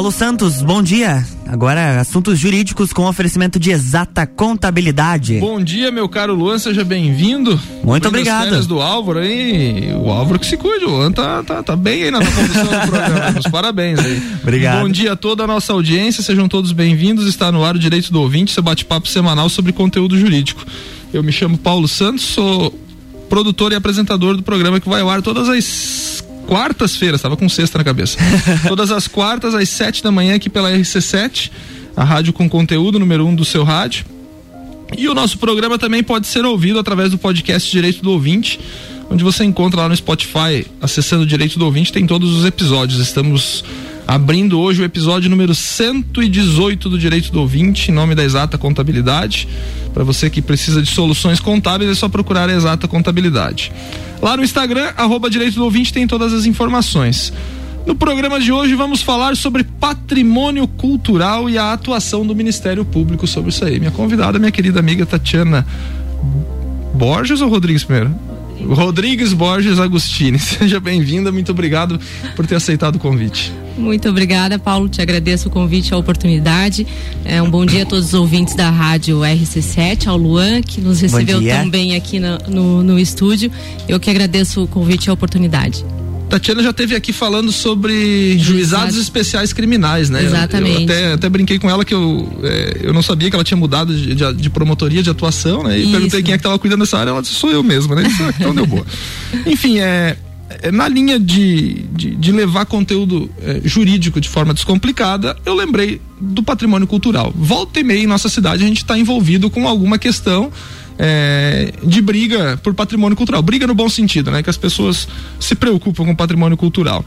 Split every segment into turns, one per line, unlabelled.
Paulo Santos, bom dia. Agora, assuntos jurídicos com oferecimento de exata contabilidade.
Bom dia, meu caro Luan, seja bem-vindo.
Muito obrigado.
do Álvaro aí, o Álvaro que se cuide, o Luan tá, tá, tá bem aí na condução do programa. Os parabéns aí.
Obrigado.
Bom dia a toda a nossa audiência, sejam todos bem-vindos. Está no ar o Direito do Ouvinte, seu bate-papo semanal sobre conteúdo jurídico. Eu me chamo Paulo Santos, sou produtor e apresentador do programa que vai ao ar todas as quartas-feiras, tava com sexta na cabeça. Todas as quartas, às sete da manhã, aqui pela RC7, a rádio com conteúdo número um do seu rádio. E o nosso programa também pode ser ouvido através do podcast Direito do Ouvinte, onde você encontra lá no Spotify, acessando o Direito do Ouvinte, tem todos os episódios. Estamos abrindo hoje o episódio número 118 do Direito do Ouvinte, em nome da Exata Contabilidade. Para você que precisa de soluções contábeis, é só procurar a Exata Contabilidade. Lá no Instagram, arroba Direito do Ouvinte, tem todas as informações. No programa de hoje vamos falar sobre patrimônio cultural e a atuação do Ministério Público sobre isso aí. Minha convidada, minha querida amiga Tatiana Borges ou Rodrigues primeiro? Rodrigues Borges Agostini. Seja bem-vinda, muito obrigado por ter aceitado o convite.
Muito obrigada, Paulo. Te agradeço o convite, a oportunidade. É, um bom dia a todos os ouvintes da rádio RC7, ao Luan, que nos recebeu tão bem aqui no, no, no estúdio. Eu que agradeço o convite e a oportunidade.
Tatiana já teve aqui falando sobre juizados especiais criminais, né?
Exatamente.
Eu, até, até brinquei com ela que eu, é, eu não sabia que ela tinha mudado de, de, de promotoria de atuação, né? E Isso. perguntei quem é que estava cuidando dessa área, ela disse, sou eu mesma, né? Disse, ah, então deu boa. Enfim, é, é, na linha de, de, de levar conteúdo é, jurídico de forma descomplicada, eu lembrei do patrimônio cultural. Volta e meia em nossa cidade a gente está envolvido com alguma questão é, de briga por patrimônio cultural. Briga no bom sentido, né? Que as pessoas se preocupam com o patrimônio cultural.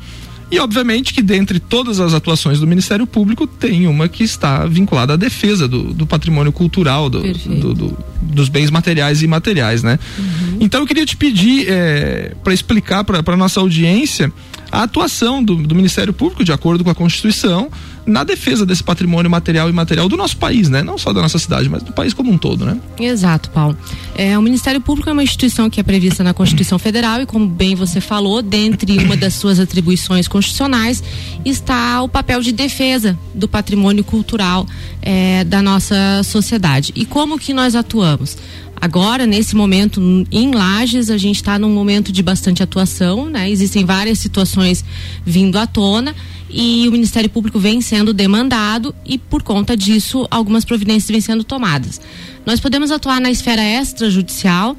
E obviamente que dentre todas as atuações do Ministério Público tem uma que está vinculada à defesa do, do patrimônio cultural, do, do, do, dos bens materiais e imateriais, né? Uhum. Então eu queria te pedir é, para explicar para nossa audiência a atuação do, do Ministério Público de acordo com a Constituição na defesa desse patrimônio material e imaterial do nosso país, né? Não só da nossa cidade, mas do país como um todo, né?
Exato, Paulo. É, o Ministério Público é uma instituição que é prevista na Constituição Federal e, como bem você falou, dentre uma das suas atribuições constitucionais está o papel de defesa do patrimônio cultural é, da nossa sociedade. E como que nós atuamos? Agora, nesse momento, em Lages, a gente está num momento de bastante atuação, né? Existem várias situações vindo à tona e o Ministério Público vem sendo demandado e por conta disso algumas providências vêm sendo tomadas. Nós podemos atuar na esfera extrajudicial,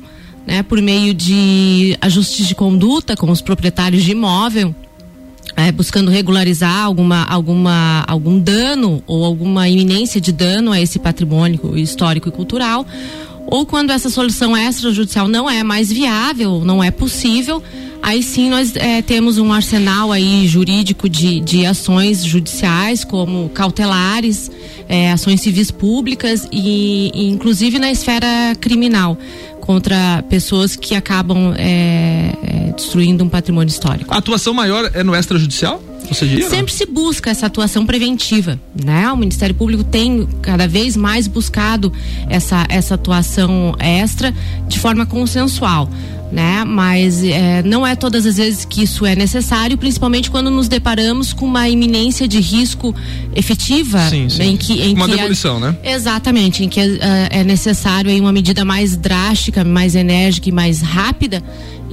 né, por meio de ajustes de conduta com os proprietários de imóvel, é, buscando regularizar alguma, alguma, algum dano ou alguma iminência de dano a esse patrimônio histórico e cultural, ou quando essa solução extrajudicial não é mais viável, não é possível, Aí sim nós é, temos um arsenal aí jurídico de, de ações judiciais, como cautelares, é, ações civis públicas e, e, inclusive na esfera criminal contra pessoas que acabam é, é destruindo um patrimônio histórico.
A atuação maior é no extrajudicial? Você diria,
Sempre se busca essa atuação preventiva, né? O Ministério Público tem cada vez mais buscado essa, essa atuação extra de forma consensual né? Mas é, não é todas as vezes que isso é necessário, principalmente quando nos deparamos com uma iminência de risco efetiva,
sim, sim. em que em uma que demolição, né?
Exatamente, em que é, é necessário aí uma medida mais drástica, mais enérgica e mais rápida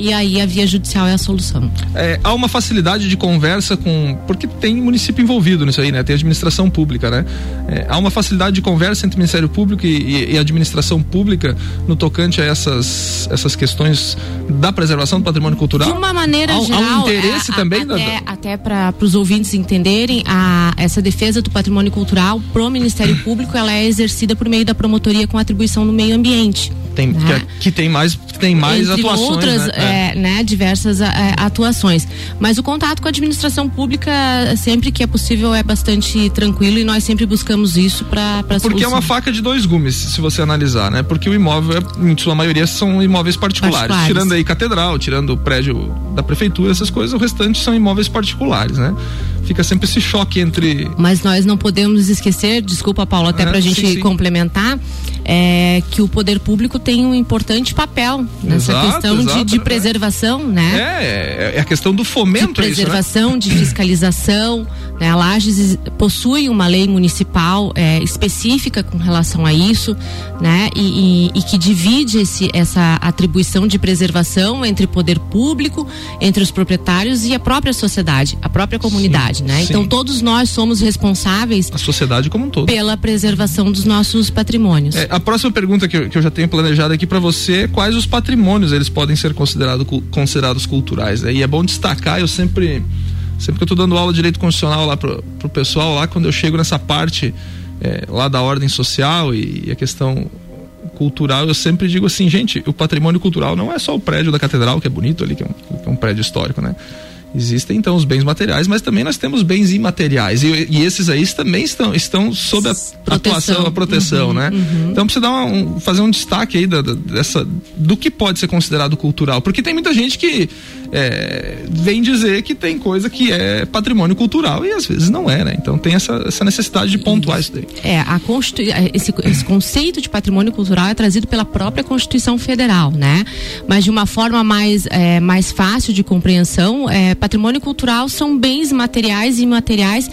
e aí a via judicial é a solução.
É, há uma facilidade de conversa com. Porque tem município envolvido nisso aí, né? Tem administração pública, né? É, há uma facilidade de conversa entre Ministério Público e, e, administração pública no tocante a essas, essas questões da preservação do patrimônio cultural?
De uma maneira
há,
geral.
Há um interesse
é,
também?
Até, da... até para os ouvintes entenderem, a, essa defesa do patrimônio cultural pro Ministério Público ela é exercida por meio da promotoria com atribuição no meio ambiente.
Tem, né? que, é, que, tem mais, tem mais
Entre
atuações.
Outras, né? É, né, diversas é, atuações. Mas o contato com a administração pública, sempre que é possível, é bastante tranquilo e nós sempre buscamos isso para
Porque solução. é uma faca de dois gumes, se você analisar, né? Porque o imóvel, em sua maioria, são imóveis particulares. particulares. Tirando aí catedral, tirando o prédio da prefeitura, essas coisas, o restante são imóveis particulares, né? Fica sempre esse choque entre.
Mas nós não podemos esquecer, desculpa, Paulo, até é, para a gente sim, sim. complementar, é, que o poder público tem um importante papel nessa exato, questão exato, de, de, preservação, né?
É, é, a questão do fomento. De
preservação,
isso, né?
de fiscalização. Né? A Lages possui uma lei municipal é, específica com relação a isso, né? E, e, e que divide esse, essa atribuição de preservação entre poder público, entre os proprietários e a própria sociedade, a própria comunidade, sim, né? Sim. Então todos nós somos responsáveis.
A sociedade como um todo.
Pela preservação dos nossos patrimônios.
É, a próxima pergunta que eu, que eu já tenho planejado aqui para você é quais os patrimônios eles podem ser considerado, considerados culturais. Né? E é bom destacar, eu sempre sempre que eu estou dando aula de direito constitucional lá pro, pro pessoal, lá quando eu chego nessa parte é, lá da ordem social e, e, a questão cultural, eu sempre digo assim, gente, o patrimônio cultural não é só o prédio da catedral, que é bonito ali, que é um, que é um prédio histórico, né? Existem então os bens materiais, mas também nós temos bens imateriais. E, e esses aí também estão, estão sob a proteção. atuação, a proteção, uhum, né? Uhum. Então precisa dar um, fazer um destaque aí da, da, dessa, do que pode ser considerado cultural. Porque tem muita gente que é, vem dizer que tem coisa que é patrimônio cultural e às vezes não é, né? Então tem essa, essa necessidade de pontuar isso, daí.
É, a esse, esse conceito de patrimônio cultural é trazido pela própria Constituição Federal, né? Mas de uma forma mais, é, mais fácil de compreensão, é, patrimônio cultural são bens materiais e imateriais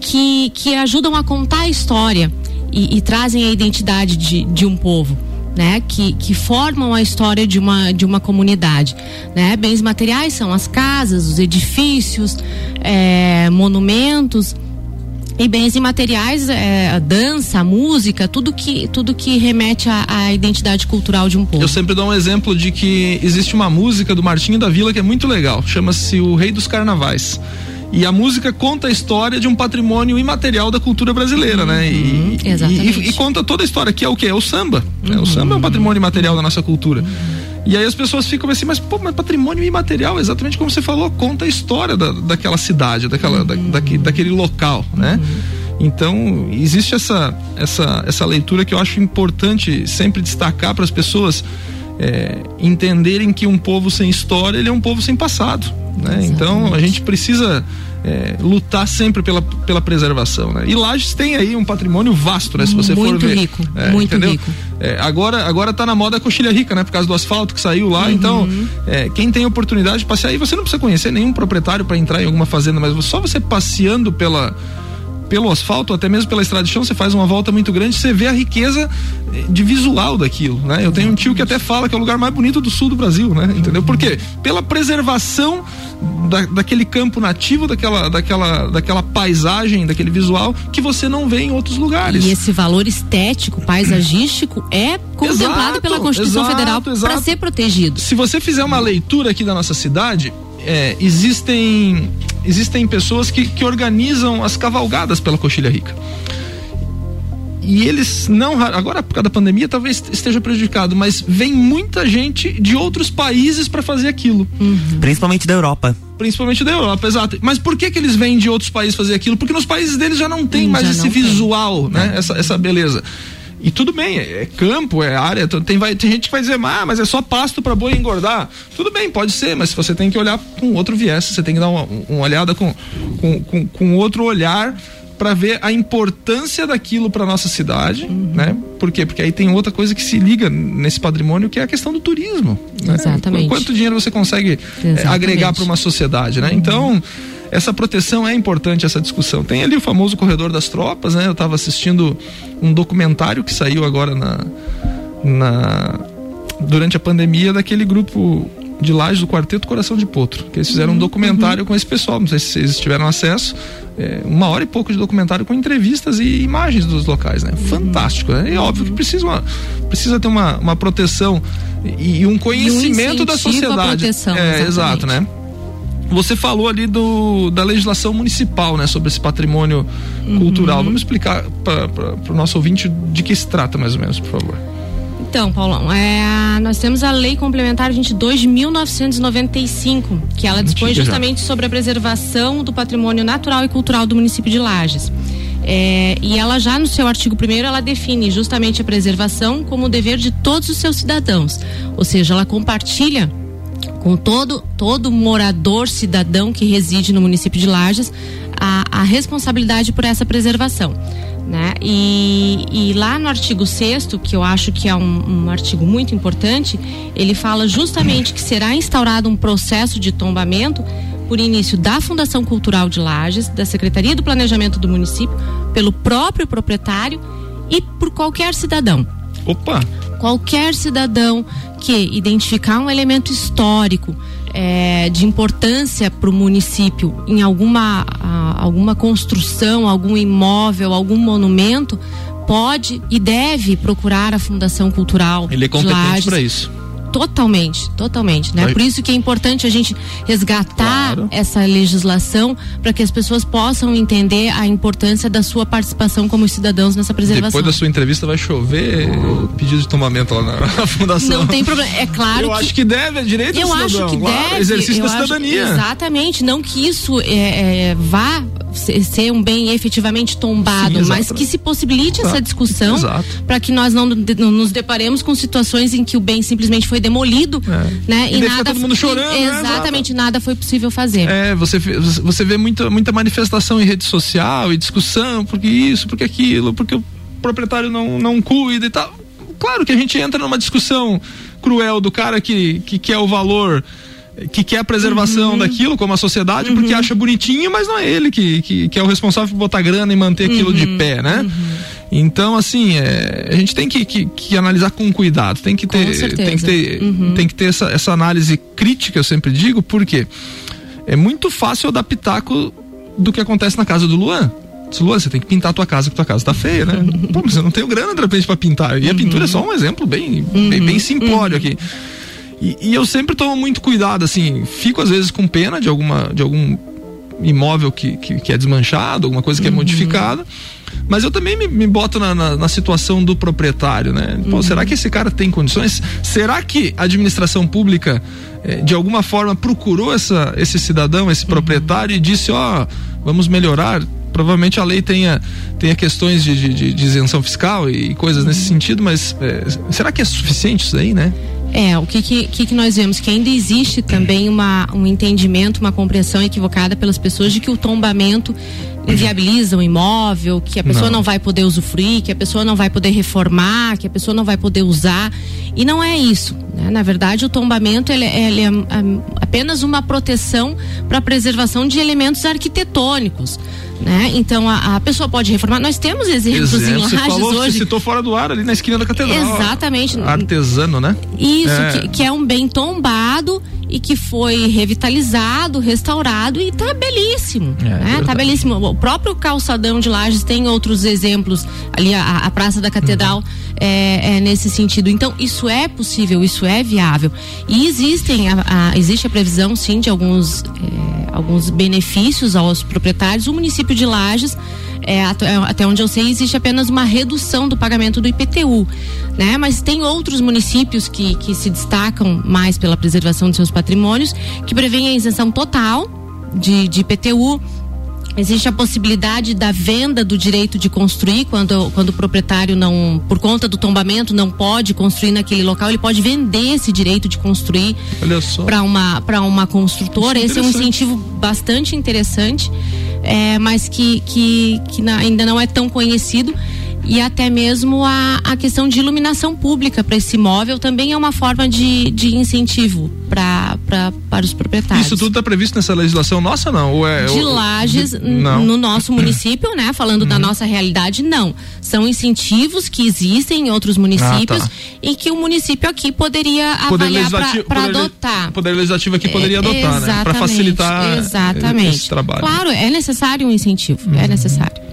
que, que ajudam a contar a história e, e trazem a identidade de, de um povo né, que, que formam a história de uma, de uma comunidade. Né? Bens materiais são as casas, os edifícios, é, monumentos e bens imateriais, é, a dança, a música, tudo que, tudo que remete à, à, identidade cultural de um povo.
Eu sempre dou um exemplo de que existe uma música do Martinho da Vila que é muito legal, chama-se O Rei dos Carnavais. E a música conta a história de um patrimônio imaterial da cultura brasileira, né? E,
uhum, exatamente.
E, e, conta toda a história, que é o que? É o samba. Uhum. Né? O samba é um patrimônio imaterial da nossa cultura. E aí as pessoas ficam assim, mas pô, mas patrimônio imaterial, exatamente como você falou, conta a história da, daquela cidade, daquela, da, uhum. daqui, daquele local, né? Então, existe essa, essa, essa leitura que eu acho importante sempre destacar para as pessoas é, entenderem que um povo sem história ele é um povo sem passado. Né? Então a gente precisa é, lutar sempre pela, pela preservação. Né? E Lages tem aí um patrimônio vasto, né? Se você
muito
for ver.
Rico, é, muito entendeu? rico.
É, agora, agora tá na moda a coxilha rica, né? Por causa do asfalto que saiu lá. Uhum. Então, quem tem oportunidade de passear aí, você não precisa conhecer nenhum proprietário para entrar em alguma fazenda, mas só você passeando pela pelo asfalto, até mesmo pela estrada de chão, você faz uma volta muito grande, você vê a riqueza eh, de visual daquilo, né? Eu tenho um tio que até fala que é o lugar mais bonito do sul do Brasil, né? Entendeu? Por quê? Pela preservação da, daquele campo nativo, daquela, daquela, daquela paisagem, daquele visual que você não vê em outros lugares.
E esse valor estético, paisagístico é contemplado exato, pela Constituição exato, Federal para ser protegido.
Se você fizer uma leitura aqui da nossa cidade, é, existem existem pessoas que, que organizam as cavalgadas pela Coxilha Rica. E eles não, agora por causa da pandemia talvez esteja prejudicado, mas vem muita gente de outros países para fazer aquilo.
Uhum. Principalmente da Europa.
Principalmente da Europa, exato. Mas por que que eles vêm de outros países fazer aquilo? Porque nos países deles já não tem hum, mais esse visual, tem. né? É. Essa, essa beleza. E tudo bem, é, é campo, é área. Tem, vai, tem gente que vai dizer, ah, mas é só pasto para boi engordar. Tudo bem, pode ser, mas você tem que olhar com outro viés, você tem que dar uma, uma olhada com, com, com, com outro olhar para ver a importância daquilo para nossa cidade, uhum. né? Por quê? Porque aí tem outra coisa que se liga nesse patrimônio que é a questão do turismo.
Né? Exatamente.
Quanto dinheiro você consegue é, agregar para uma sociedade, né? Uhum. Então essa proteção é importante, essa discussão. Tem ali o famoso corredor das tropas, né? Eu estava assistindo um documentário que saiu agora na, na durante a pandemia daquele grupo de lajes do Quarteto Coração de Potro, que eles fizeram um uhum, documentário uhum. com esse pessoal, não sei se vocês tiveram acesso, é, uma hora e pouco de documentário com entrevistas e imagens dos locais, né? Uhum. Fantástico, né? E óbvio que precisa, uma, precisa ter uma, uma proteção e, e um conhecimento e um da sociedade.
Proteção,
é, exato, né? Você falou ali do, da legislação municipal, né, sobre esse patrimônio uhum. cultural. Vamos explicar para o nosso ouvinte de que se trata, mais ou menos, por favor.
Então, Paulão, é, nós temos a Lei Complementar 22 de 1995, que ela dispõe justamente sobre a preservação do patrimônio natural e cultural do município de Lages. É, e ela já no seu artigo 1 ela define justamente a preservação como dever de todos os seus cidadãos. Ou seja, ela compartilha com todo todo morador cidadão que reside no município de Lages a, a responsabilidade por essa preservação. Né? E, e, lá no artigo 6 que eu acho que é um, um, artigo muito importante, ele fala justamente que será instaurado um processo de tombamento por início da Fundação Cultural de Lages, da Secretaria do Planejamento do município, pelo próprio proprietário e por qualquer cidadão.
Opa!
Qualquer cidadão que identificar um elemento histórico, é, de importância para o município em alguma, a, alguma construção, algum imóvel, algum monumento, pode e deve procurar a Fundação Cultural.
Ele é competente para isso.
Totalmente, totalmente, né? Por isso que é importante a gente resgatar claro. essa legislação para que as pessoas possam entender a importância da sua participação como cidadãos nessa preservação.
Depois da sua entrevista vai chover pedido de tombamento lá na, fundação.
Não tem problema, é claro.
Eu
que,
acho que deve, é direito
Eu
cidadão,
acho que
claro,
deve.
Exercício da cidadania.
Acho, exatamente, não que isso é, é, vá ser um bem efetivamente tombado, Sim, mas que se possibilite essa discussão para que nós não, não nos deparemos com situações em que o bem simplesmente foi demolido, é. né?
E, e nada todo mundo chorando,
né? exatamente né? nada foi possível fazer.
É, você você vê muita muita manifestação em rede social e discussão, porque isso, porque aquilo, porque o proprietário não não cuida e tal. Claro que a gente entra numa discussão cruel do cara que que quer o valor que quer a preservação uhum. daquilo como a sociedade, uhum. porque acha bonitinho, mas não é ele que, que, que, é o responsável por botar grana e manter aquilo uhum. de pé, né? Uhum. Então, assim, é, a gente tem que, que, que, analisar com cuidado, tem que ter, tem que ter, uhum. tem que ter essa, essa análise crítica, eu sempre digo, porque é muito fácil eu dar pitaco do que acontece na casa do Luan. Luan, você tem que pintar a tua casa, porque tua casa tá feia, né? Pô, mas eu não tenho grana de repente pra pintar. E a pintura é só um exemplo bem, bem, bem simplório aqui. E, e, eu sempre tomo muito cuidado, assim, fico às vezes com pena de alguma de algum imóvel que, que, que é desmanchado, alguma coisa que é uhum. modificada. Mas eu também me, me boto na, na, na, situação do proprietário, né? Pô, uhum. será que esse cara tem condições? Será que a administração pública, eh, de alguma forma, procurou essa, esse cidadão, esse uhum. proprietário e disse: ó, oh, vamos melhorar? Provavelmente a lei tenha, tenha questões de, de, de isenção fiscal e coisas nesse uhum. sentido, mas eh, será que é suficiente isso aí, né?
É, o que, que, que nós vemos? Que ainda existe também uma, um entendimento, uma compreensão equivocada pelas pessoas de que o tombamento inviabiliza o imóvel, que a pessoa não. não. vai poder usufruir, que a pessoa não vai poder reformar, que a pessoa não vai poder usar. E não é isso. Né? Na verdade, o tombamento ele, ele é, é apenas uma proteção para a preservação de elementos arquitetônicos. Né? Então a, a, pessoa pode reformar. Nós temos exemplos Exemplo, em Lages você falou, hoje. Você
citou fora do ar ali na esquina da catedral.
Exatamente.
Artesano, né?
Isso, é. Que, que, é um bem tombado e que foi revitalizado, restaurado e está belíssimo. É, né? Tá belíssimo. O próprio calçadão de Lages tem outros exemplos ali a, a Praça da Catedral uhum. é, é, nesse sentido. Então isso é possível, isso é viável e existem a, a existe a previsão sim de alguns é, alguns benefícios aos proprietários. O município de Lages é, até onde eu sei, existe apenas uma redução do pagamento do IPTU, né? Mas tem outros municípios que, que se destacam mais pela preservação de seus patrimônios, que prevêem a isenção total de, de IPTU, Existe a possibilidade da venda do direito de construir quando, quando o proprietário não, por conta do tombamento, não pode construir naquele local, ele pode vender esse direito de construir para uma, uma construtora. É esse é um incentivo bastante interessante é, mas que, que, que na, ainda não é tão conhecido e até mesmo a, a questão de iluminação pública para esse imóvel também é uma forma de, de incentivo pra, pra, para os proprietários.
Isso tudo está previsto nessa legislação nossa, não? Ou é,
de Lages, no nosso município, né? Falando da uhum. nossa realidade, não. São incentivos que existem em outros municípios ah, tá. e que o município aqui poderia poder avaliar para adotar.
O Poder Legislativo aqui poderia é, adotar, né? Para facilitar
exatamente.
esse trabalho.
Claro, é necessário um incentivo, é uhum. é necessário.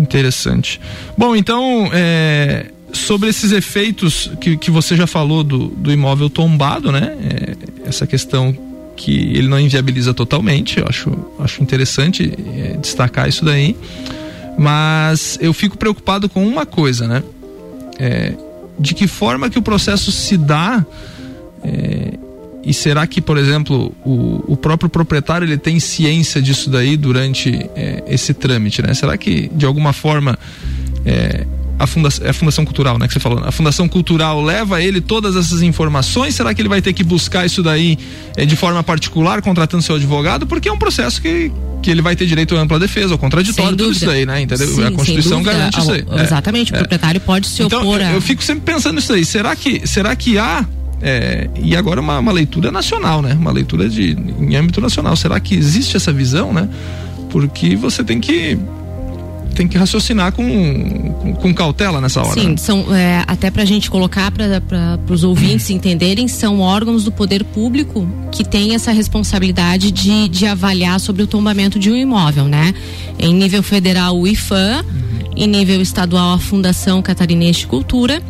Interessante. Bom, então, é, sobre esses efeitos que, que você já falou do, do imóvel tombado, né? É, essa questão que ele não inviabiliza totalmente, eu acho, acho interessante é, destacar isso daí. Mas eu fico preocupado com uma coisa, né? É, de que forma que o processo se dá é, e será que, por exemplo, o, o próprio proprietário ele tem ciência disso daí durante é, esse trâmite, né? Será que de alguma forma é, a fundação, é a fundação cultural, né, que você falou. A fundação cultural leva a ele todas essas informações. Será que ele vai ter que buscar isso daí é, de forma particular, contratando seu advogado? Porque é um processo que que ele vai ter direito à ampla defesa, ao contraditório, tudo isso aí, né? Entendeu?
Sim,
a Constituição garante isso aí.
Exatamente, é, o proprietário pode se
então,
opor
a... eu, eu fico sempre pensando nisso aí. Será que, será que há é, e agora uma, uma, leitura nacional, né? Uma leitura de, em âmbito nacional. Será que existe essa visão, né? Porque você tem que tem que raciocinar com, com, com cautela nessa hora.
Sim,
né?
são, é, até para a gente colocar para os ouvintes entenderem, são órgãos do poder público que têm essa responsabilidade de, de avaliar sobre o tombamento de um imóvel, né? Em nível federal, o IFAM, uhum. em nível estadual, a Fundação Catarinense de Cultura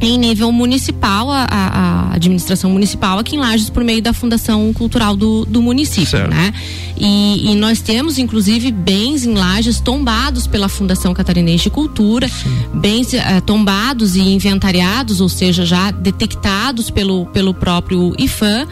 em nível municipal, a, a, administração municipal aqui em Lages por meio da Fundação Cultural do, do município, certo. né? E, e, nós temos, inclusive, bens em Lages tombados pela Fundação Catarinense de Cultura, Sim. bens uh, tombados e inventariados, ou seja, já detectados pelo, pelo próprio IFAM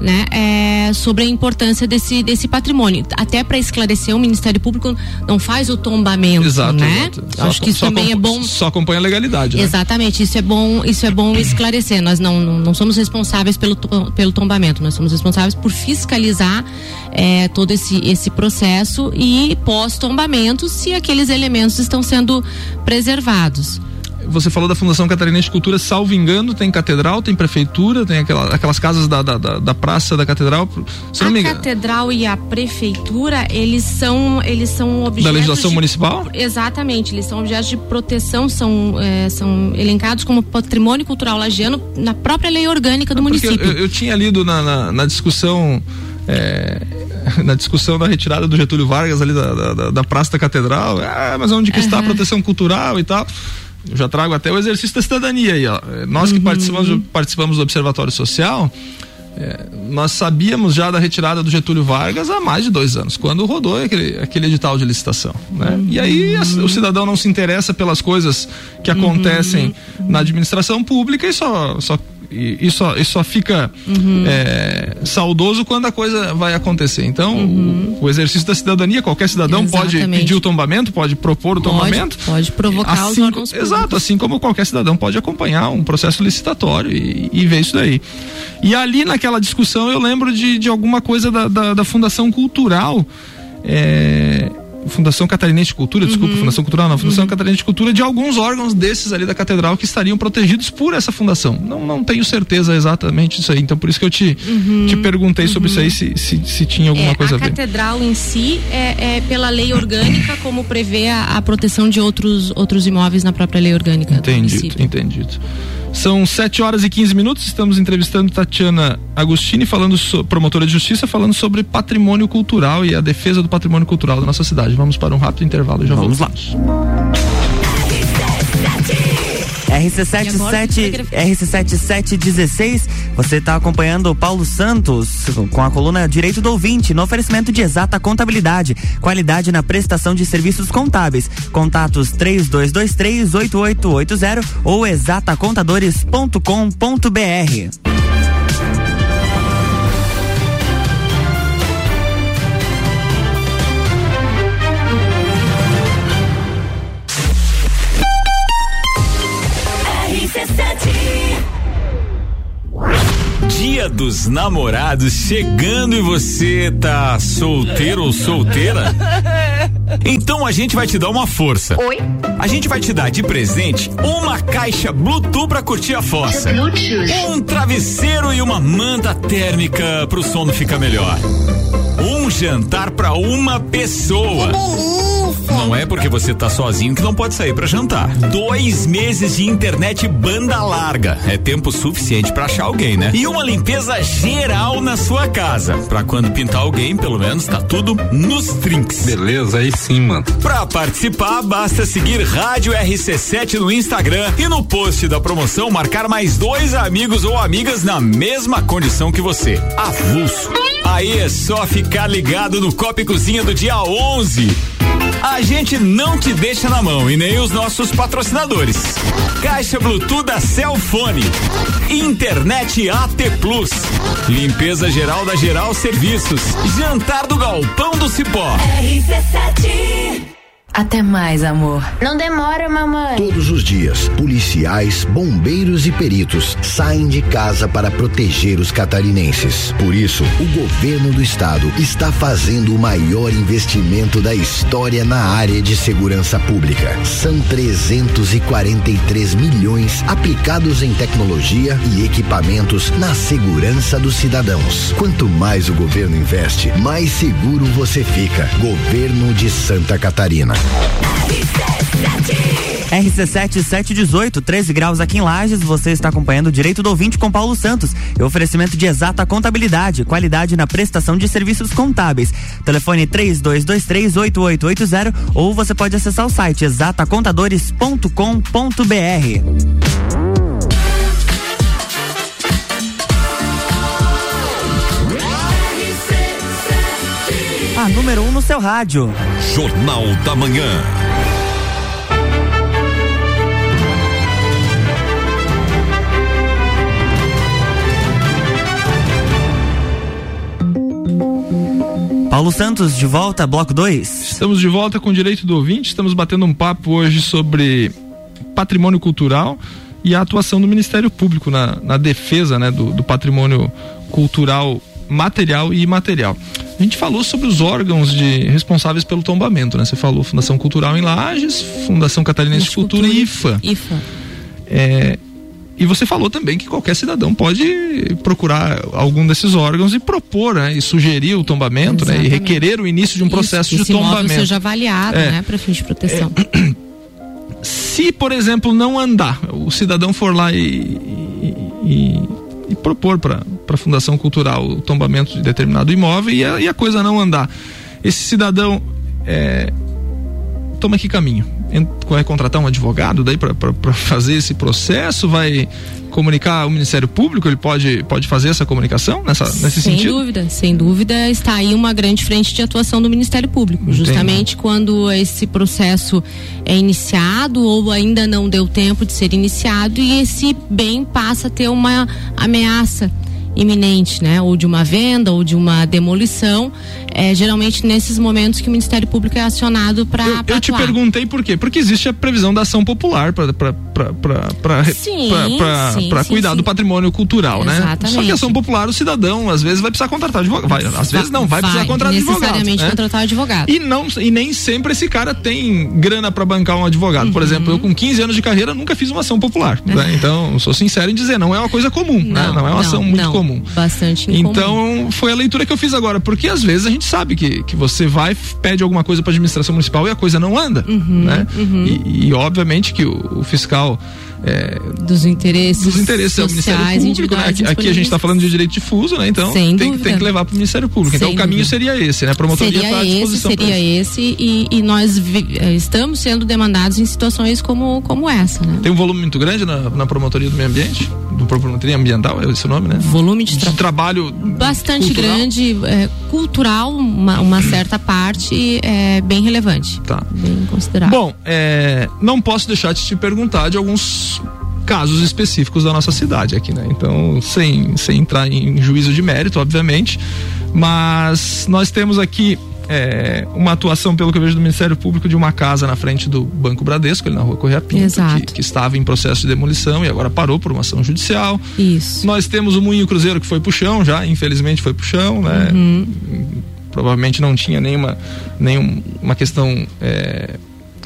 né, é, sobre a importância desse, desse patrimônio. Até para esclarecer, o Ministério Público não faz o tombamento, exato, né? Exato. Acho só, que isso também é bom.
Só acompanha a legalidade.
Né? Exatamente, isso é bom, isso é bom esclarecer. Nós não, não, não, somos responsáveis pelo, pelo tombamento, nós somos responsáveis por fiscalizar é, todo esse, esse processo e pós-tombamento se aqueles elementos estão sendo preservados
você falou da Fundação Catarinense de Cultura, salvo engano, tem catedral, tem prefeitura, tem aquela, aquelas casas da, da, da, praça da catedral.
Se a catedral e a prefeitura, eles são, eles são objetos.
Da legislação
de,
municipal?
Exatamente, eles são objetos de proteção, são, é, são elencados como patrimônio cultural lagiano na própria lei orgânica do é município.
Eu, eu, tinha lido na, na, na discussão. É, na discussão da retirada do Getúlio Vargas ali da, da, da Praça da Catedral, ah, mas onde que uhum. está a proteção cultural e tal? Eu já trago até o exercício da cidadania aí, ó. Nós que uhum. participamos, participamos do Observatório Social, é, nós sabíamos já da retirada do Getúlio Vargas há mais de dois anos, quando rodou aquele, aquele edital de licitação. Né? Uhum. E aí a, o cidadão não se interessa pelas coisas que acontecem uhum. na administração pública e só, só e, só, e só fica uhum. é, saudoso quando a coisa vai acontecer. Então, uhum. o, o, exercício da cidadania, qualquer cidadão Exatamente. pode pedir o tombamento, pode propor o
pode,
tombamento.
Pode provocar assim, os órgãos
Exato, assim como qualquer cidadão pode acompanhar um processo licitatório e, e ver isso daí. E ali naquela discussão eu lembro de, de alguma coisa da, da, da Fundação Cultural. É, Fundação Catarinense de Cultura, desculpa, uhum. Fundação Cultural não, Fundação uhum. Catarinense de Cultura, de alguns órgãos desses ali da catedral que estariam protegidos por essa fundação. Não, não tenho certeza exatamente disso aí, então por isso que eu te, uhum. te perguntei sobre isso aí, uhum. se, se, se tinha alguma
é,
coisa a,
a ver. A catedral em si é, é, pela lei orgânica, como prevê a, a, proteção de outros, outros imóveis na própria lei orgânica.
Entendido, entendido. São 7 horas e 15 minutos. Estamos entrevistando Tatiana Agostini, falando so, promotora de justiça, falando sobre patrimônio cultural e a defesa do patrimônio cultural da nossa cidade. Vamos para um rápido intervalo e já Vamos voltamos. lá.
RC77 RC7716, você está acompanhando o Paulo Santos com a coluna Direito do Ouvinte, no oferecimento de exata contabilidade, qualidade na prestação de serviços contábeis. Contatos 3223 8880 ou exatacontadores.com.br.
Dia dos Namorados chegando e você tá solteiro ou solteira? Então a gente vai te dar uma força. Oi? A gente vai te dar de presente uma caixa Bluetooth pra curtir a fossa. Um travesseiro e uma manta térmica pro sono ficar melhor. Um jantar para uma pessoa. Não é porque você tá sozinho que não pode sair para jantar. Dois meses de internet banda larga. É tempo suficiente para achar alguém, né? E uma limpeza geral na sua casa. Pra quando pintar alguém, pelo menos tá tudo nos trinks.
Beleza, aí sim, mano.
Pra participar, basta seguir Rádio RC7 no Instagram e no post da promoção marcar mais dois amigos ou amigas na mesma condição que você. Avulso. Aí é só ficar ligado no Copa Cozinha do dia 11. A gente não te deixa na mão e nem os nossos patrocinadores. Caixa Bluetooth da Celfone. Internet AT Plus. Limpeza geral da Geral Serviços. Jantar do Galpão do Cipó. RC7
Até mais, amor.
Não demora, mamãe.
Todos os dias, policiais, bombeiros e peritos saem de casa para proteger os catarinenses. Por isso, o governo do estado está fazendo o maior investimento da história na área de segurança pública. São 343 milhões aplicados em tecnologia e equipamentos na segurança dos cidadãos. Quanto mais o governo investe, mais seguro você fica. Governo de Santa Catarina.
RC7 718, 13 graus aqui em Lages. Você está acompanhando o Direito do Ouvinte com Paulo Santos. E oferecimento de exata contabilidade, qualidade na prestação de serviços contábeis. Telefone 32238880 ou você pode acessar o site exatacontadores.com.br. A número 1 um no seu rádio.
Jornal da Manhã.
Paulo Santos, de volta, bloco 2.
Estamos de volta com o direito do ouvinte. Estamos batendo um papo hoje sobre patrimônio cultural e a atuação do Ministério Público na, na defesa né, do, do patrimônio cultural material e imaterial. A gente falou sobre os órgãos de responsáveis pelo tombamento, né? Você falou Fundação Cultural em Lages, Fundação Catarinense de Cultura e IFA.
IFA.
É, e você falou também que qualquer cidadão pode procurar algum desses órgãos e propor, né, e sugerir o tombamento, né, e requerer o início de um processo
Isso,
de tombamento.
seja avaliado, é. né, para fins de proteção.
É, se, por exemplo, não andar, o cidadão for lá e, e, e, e propor para a Fundação Cultural o tombamento de determinado imóvel e a, e a coisa não andar, esse cidadão é, toma que caminho? Vai contratar um advogado daí para fazer esse processo? Vai comunicar o Ministério Público? Ele pode, pode fazer essa comunicação nessa, nesse
sem
sentido?
Sem dúvida, sem dúvida está aí uma grande frente de atuação do Ministério Público. Entendi. Justamente quando esse processo é iniciado ou ainda não deu tempo de ser iniciado e esse bem passa a ter uma ameaça iminente, né? Ou de uma venda ou de uma demolição. É geralmente nesses momentos que o Ministério Público é acionado para.
Eu, eu te perguntei por quê? Porque existe a previsão da ação popular para cuidar sim. do patrimônio cultural,
Exatamente.
né? Só que a ação popular, o cidadão, às vezes vai precisar contratar advogado. Vai, às vezes não, vai, vai precisar contratar
necessariamente
advogado.
Né? contratar advogado.
E, não, e nem sempre esse cara tem grana para bancar um advogado. Uhum. Por exemplo, eu com 15 anos de carreira nunca fiz uma ação popular. Né? Então, sou sincero em dizer, não é uma coisa comum,
não,
né? Não é uma
não,
ação muito
não.
comum.
Bastante incomum.
Então, foi a leitura que eu fiz agora, porque às vezes a gente sabe que, que você vai, pede alguma coisa para administração municipal e a coisa não anda,
uhum,
né?
Uhum.
E, e, obviamente que o, o fiscal é,
dos interesses
dos interesses é o Ministério Público, né? Aqui, aqui a gente está falando de direito difuso, né? Então tem, tem que levar para o Ministério Público. Sem então o caminho dúvida. seria esse, né? A promotoria
está
à disposição.
Esse, seria esse e, e nós vi, estamos sendo demandados em situações como, como essa, né?
Tem um volume muito grande na, na promotoria do meio ambiente, do promotoria ambiental, é esse o nome, né?
Volume de, tra
de trabalho
bastante
cultural.
grande, é, cultural, uma, uma certa parte é bem relevante,
tá?
Bem considerável.
Bom, é, não posso deixar de te perguntar de alguns casos específicos da nossa cidade aqui, né? Então, sem, sem entrar em juízo de mérito, obviamente, mas nós temos aqui é, uma atuação, pelo que eu vejo do Ministério Público, de uma casa na frente do Banco Bradesco, ali na rua Correia Pinto, que, que, estava em processo de demolição e agora parou por uma ação judicial.
Isso.
Nós temos o Moinho Cruzeiro que foi pro chão já, infelizmente foi pro chão, né?
Uhum.
Provavelmente não tinha nenhuma, nenhuma questão. É,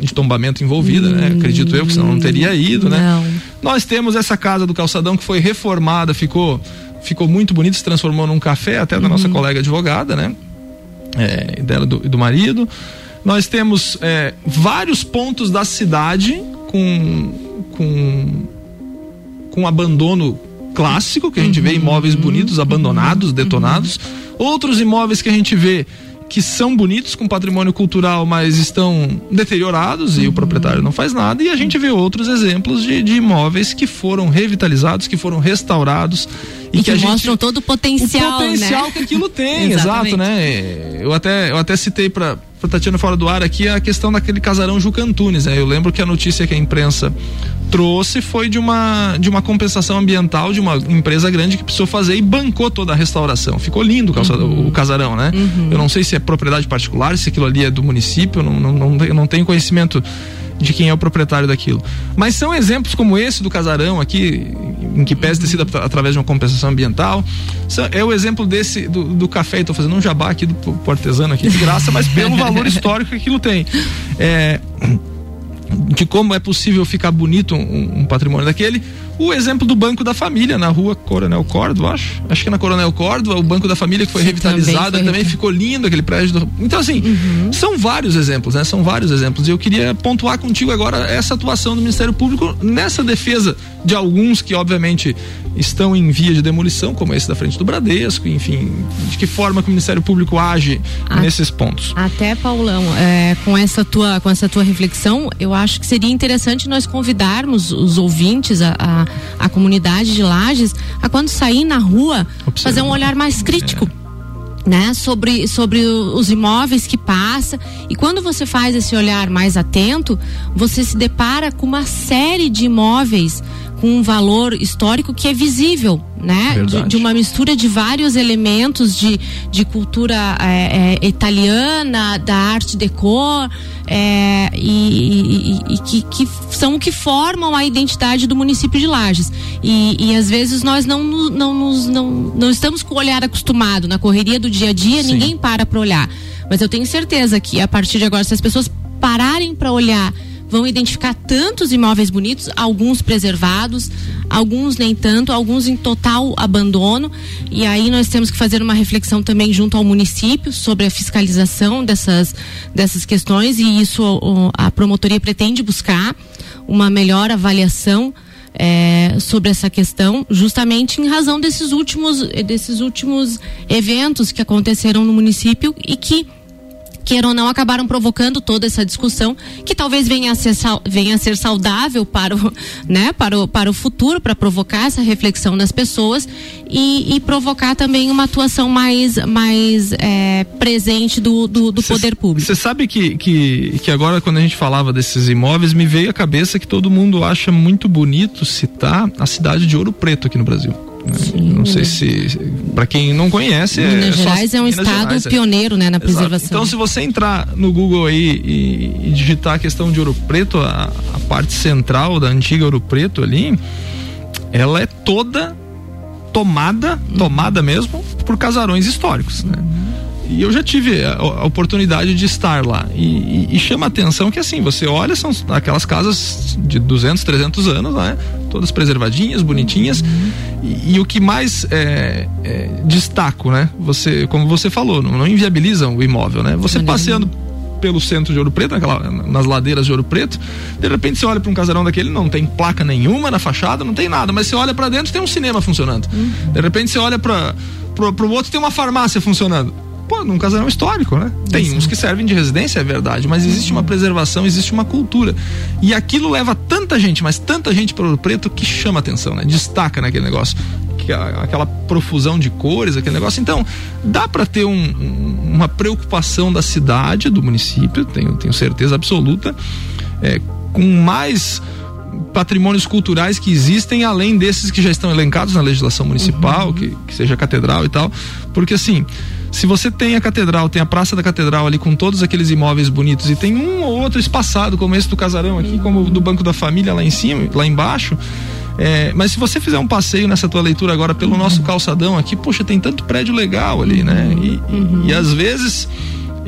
de tombamento envolvida, né? Acredito eu, que senão não teria ido, né?
Não.
Nós temos essa casa do calçadão que foi reformada, ficou ficou muito bonito, se transformou num café, até da
Uhum.
nossa colega advogada, né? É, dela do, e do marido. Nós temos é, vários pontos da cidade com, com, com abandono clássico, que a gente vê imóveis bonitos abandonados, detonados. Outros imóveis que a gente vê que são bonitos com patrimônio cultural, mas estão deteriorados e o proprietário não faz nada. E a gente vê outros exemplos de, de imóveis que foram revitalizados, que foram restaurados
E,
e,
que,
a gente
mostram todo o potencial,
o potencial
né?
que aquilo tem, exato, né? Eu até, eu até citei para Tatiana fora do ar aqui a questão daquele casarão Juca Antunes, né? Eu lembro que a notícia que a imprensa trouxe foi de uma de uma compensação ambiental de uma empresa grande que precisou fazer e bancou toda a restauração. Ficou lindo o, uhum. o casarão, né? Uhum. Eu não sei se é propriedade particular, se aquilo ali é do município, não, não, não, não tenho conhecimento de quem é o proprietário daquilo. Mas são exemplos como esse do casarão aqui, em que pese ter sido através de uma compensação ambiental. É o exemplo desse do, do café, estou fazendo um jabá aqui do, artesano aqui de graça, mas pelo valor histórico que aquilo tem. É, de como é possível ficar bonito um, um, patrimônio daquele. O exemplo do Banco da Família na rua Coronel Córdoba, acho. Acho que é na Coronel Córdoba, o Banco da Família que foi Sim, revitalizado, também, foi também ficou lindo aquele prédio. Do... Então, assim, uhum. são vários exemplos, né? São vários exemplos. E eu queria pontuar contigo agora essa atuação do Ministério Público nessa defesa de alguns que, obviamente, estão em via de demolição, como esse da frente do Bradesco, enfim, de que forma que o Ministério Público age a, nesses pontos.
Até, Paulão, é, com essa tua com essa tua reflexão, eu acho que seria interessante nós convidarmos os ouvintes, a, a, a comunidade de Lages, a quando sair na rua, Observe. fazer um olhar mais crítico. É. Né, sobre, sobre os imóveis que passa e quando você faz esse olhar mais atento, você se depara com uma série de imóveis com um valor histórico que é visível, né? De, de, uma mistura de vários elementos de, de cultura é, é, italiana, da arte decor, é, e, e, e que, que, são o que formam a identidade do município de Lages. E, e às vezes nós não, não, não, não, não estamos com o olhar acostumado. Na correria do dia a dia, Sim. ninguém para para olhar. Mas eu tenho certeza que a partir de agora, se as pessoas pararem para olhar vão identificar tantos imóveis bonitos, alguns preservados, alguns nem tanto, alguns em total abandono. E aí nós temos que fazer uma reflexão também junto ao município sobre a fiscalização dessas, dessas questões e isso a promotoria pretende buscar uma melhor avaliação é, sobre essa questão, justamente em razão desses últimos, desses últimos eventos que aconteceram no município e que queira ou não, acabaram provocando toda essa discussão que talvez venha a ser, venha a ser saudável para o, né, para o, para o futuro, para provocar essa reflexão das pessoas e, e, provocar também uma atuação mais, mais é, presente do, do, do cê, poder público.
Você sabe que, que, que agora, quando a gente falava desses imóveis, me veio à cabeça que todo mundo acha muito bonito citar a cidade de Ouro Preto aqui no Brasil. Sim. Não sei se para quem não conhece,
Minas é Gerais é um Minas estado Gerais, é. pioneiro, né, na preservação.
Então, se você entrar no Google aí e, e digitar a questão de Ouro Preto, a, a, parte central da antiga Ouro Preto ali, ela é toda tomada, tomada mesmo por casarões históricos, né? E eu já tive a, a oportunidade de estar lá. E, e, e, chama a atenção que, assim, você olha, são aquelas casas de 200, 300 anos, né? Todas preservadinhas, bonitinhas. Uhum. E, e, o que mais é, é, destaco, né? Você, como você falou, não, não inviabilizam o imóvel, né? Você passeando pelo centro de Ouro Preto, naquela, nas ladeiras de Ouro Preto. De repente você olha para um casarão daquele, não tem placa nenhuma na fachada, não tem nada, mas você olha para dentro tem um cinema funcionando. Uhum. De repente você olha para o outro tem uma farmácia funcionando pô, num casarão histórico, né? Tem uns que servem de residência, é verdade, mas existe uma preservação, existe uma cultura. E aquilo leva tanta gente, mas tanta gente para o Preto que chama atenção, né? Destaca naquele negócio. Aquela profusão de cores, aquele negócio. Então, dá para ter um, uma preocupação da cidade, do município, tenho, tenho certeza absoluta, é, com mais patrimônios culturais que existem além desses que já estão elencados na legislação municipal, uhum. que, que seja catedral e tal, porque assim se você tem a catedral, tem a Praça da Catedral ali com todos aqueles imóveis bonitos e tem um ou outro espaçado, como esse do casarão aqui, como do Banco da Família lá em cima, lá embaixo. É, mas se você fizer um passeio nessa tua leitura agora pelo nosso calçadão aqui, poxa, tem tanto prédio legal ali, né? E, uhum. e, e às vezes,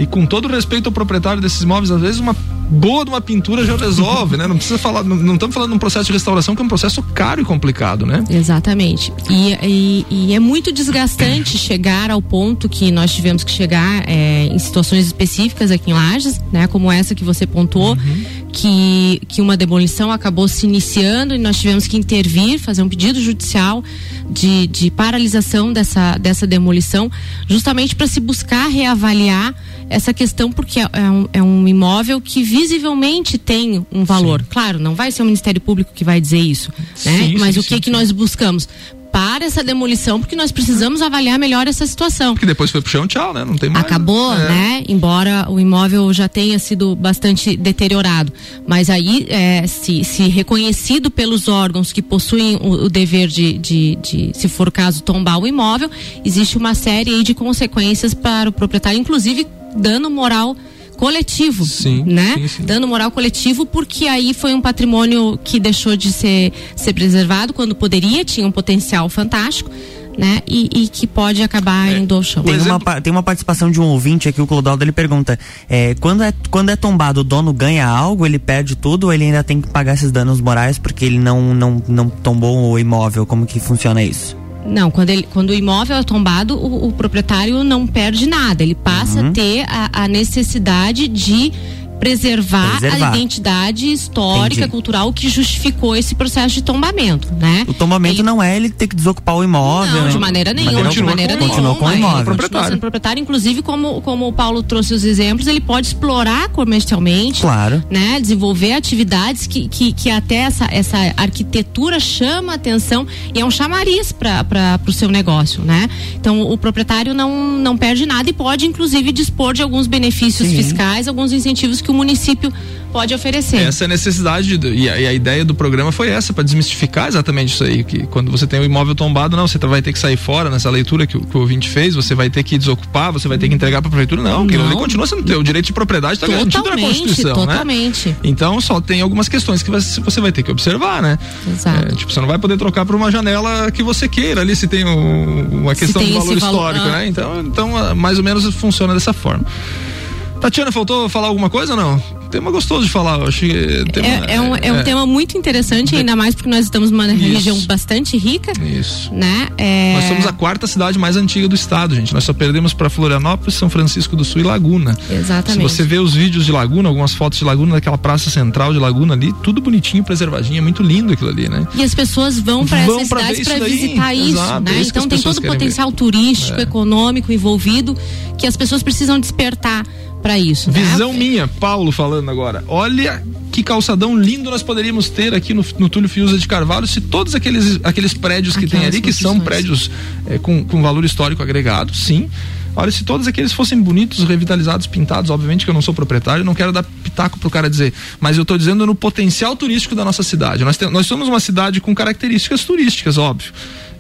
e com todo respeito ao proprietário desses imóveis, às vezes uma boa de uma pintura já resolve, né? Não precisa falar, não estamos falando de um processo de restauração que é um processo caro e complicado, né?
Exatamente. E, e, e é muito desgastante chegar ao ponto que nós tivemos que chegar é, em situações específicas aqui em Lages, né? Como essa que você pontuou, uhum. Que, que uma demolição acabou se iniciando e nós tivemos que intervir, fazer um pedido judicial de, de paralisação dessa, dessa demolição, justamente para se buscar reavaliar essa questão, porque é, é um, é um imóvel que visivelmente tem um valor. Sim. Claro, não vai ser o Ministério Público que vai dizer isso, né? Sim, Mas sim, o que que nós buscamos? Para essa demolição porque nós precisamos avaliar melhor essa situação.
Porque depois foi pro chão, tchau, né? Não tem mais.
Acabou,
é.
né? Embora o imóvel já tenha sido bastante deteriorado. Mas aí, é, se, se reconhecido pelos órgãos que possuem o, o dever de, de, de, se for o caso, tombar o imóvel, existe uma série de consequências para o proprietário, inclusive dano moral coletivo,
sim,
né?
Sim, sim.
Dano moral coletivo, porque aí foi um patrimônio que deixou de ser, ser preservado quando poderia, tinha um potencial fantástico. Né? E, e, que pode acabar é. indo ao chão.
Tem uma, tem uma participação de um ouvinte aqui, o Clodoaldo, ele pergunta: é, quando, é, quando é tombado, o dono ganha algo, ele perde tudo ou ele ainda tem que pagar esses danos morais porque ele não, não, não tombou o imóvel? Como que funciona isso?
Não, quando, ele, quando o imóvel é tombado, o, o proprietário não perde nada. Ele passa uhum. a ter a, a necessidade de preservar, preservar. a identidade histórica, Entendi. cultural que justificou esse processo de tombamento, né?
O tombamento ele... não é ele ter que desocupar o imóvel.
Não, de maneira nenhuma, de maneira
nenhuma. Continua com o imóvel.
Continua sendo proprietário, inclusive como, como o Paulo trouxe os exemplos, ele pode explorar comercialmente,
claro.
né? Desenvolver atividades que, que, que até essa, essa arquitetura chama atenção e é um chamariz para o seu negócio, né? Então o proprietário não, não perde nada e pode inclusive dispor de alguns benefícios Sim. fiscais, alguns incentivos que que o município pode oferecer.
Essa é a necessidade e, a, e, a, ideia do programa foi essa, para desmistificar exatamente isso aí, que quando você tem o imóvel tombado, não, você vai ter que sair fora nessa leitura que, que o ouvinte fez, você vai ter que desocupar, você vai ter que entregar para a prefeitura, não, não. ele continua sendo teu, o direito de propriedade está garantido na Constituição,
né? totalmente.
né? Então só tem algumas questões que você, vai ter que observar, né?
Exato.
É, tipo, você não vai poder trocar por uma janela que você queira ali se tem um, uma questão de valor histórico, valor, ah. né? Então, então mais ou menos funciona dessa forma. Tatiana, faltou falar alguma coisa ou não? tema gostoso de falar. Eu achei
tema, é, é, um, é, é, um tema muito interessante, ainda mais porque nós estamos numa Isso. região bastante rica.
Isso.
Né? É...
Nós somos a quarta cidade mais antiga do estado, gente. Nós só perdemos para Florianópolis, São Francisco do Sul e Laguna.
Exatamente.
Se você vê os vídeos de Laguna, algumas fotos de Laguna, daquela praça central de Laguna ali, tudo bonitinho, preservadinho, é muito lindo aquilo ali, né?
E as pessoas vão para essas cidades para visitar isso, Exato, né? É isso então tem todo o potencial ver. turístico, é. econômico envolvido que as pessoas precisam despertar para isso.
Né? Visão né? minha, Paulo falando agora. Olha que calçadão lindo nós poderíamos ter aqui no, no Túlio Fiuza de Carvalho se todos aqueles, aqueles prédios que Aquelas tem ali, que são prédios é, com, com valor histórico agregado, sim. Olha, se todos aqueles fossem bonitos, revitalizados, pintados, obviamente que eu não sou proprietário, não quero dar pitaco pro cara dizer, mas eu estou dizendo no potencial turístico da nossa cidade. Nós, tem, nós somos uma cidade com características turísticas, óbvio.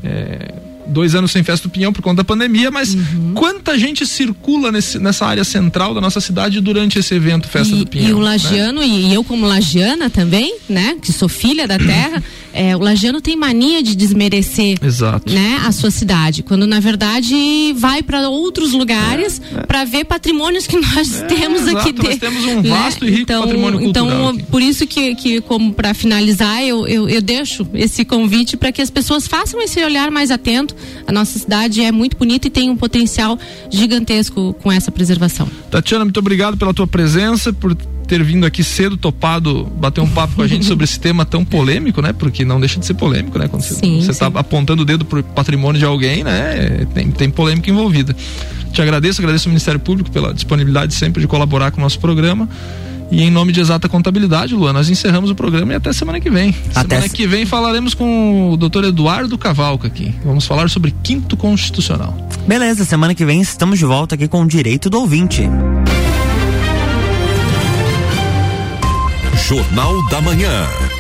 É, dois anos sem festa do Pinhão por conta da pandemia, mas uhum. quanta gente circula nesse, nessa área central da nossa cidade durante esse evento Festa
e,
do Pinhão?
E o lagiano, né? e eu como lagiana também, né, que sou filha da terra, é, o lagiano tem mania de desmerecer
Exato.
né, a sua cidade, quando na verdade vai para outros lugares é, é. para ver patrimônios que nós é, temos
exato,
aqui
dentro. Nós temos um né? vasto né? e rico
então,
patrimônio
então,
cultural.
Então, por isso que, que como para finalizar, eu, eu, eu deixo esse convite para que as pessoas façam esse olhar mais atento. A nossa cidade é muito bonita e tem um potencial gigantesco com essa preservação.
Tatiana, muito obrigado pela tua presença, por ter vindo aqui cedo, topado, bater um papo com a gente sobre esse tema tão polêmico, né? Porque não deixa de ser polêmico, né? Quando você está apontando o dedo pro patrimônio de alguém, né? Tem, tem polêmica envolvida. Te agradeço, agradeço ao Ministério Público pela disponibilidade sempre de colaborar com o nosso programa. E em nome de Exata Contabilidade, Luan, nós encerramos o programa e até semana que vem. Até semana que vem falaremos com o doutor Eduardo Cavalca aqui. Vamos falar sobre quinto constitucional.
Beleza, semana que vem estamos de volta aqui com o Direito do Ouvinte.
Jornal da Manhã.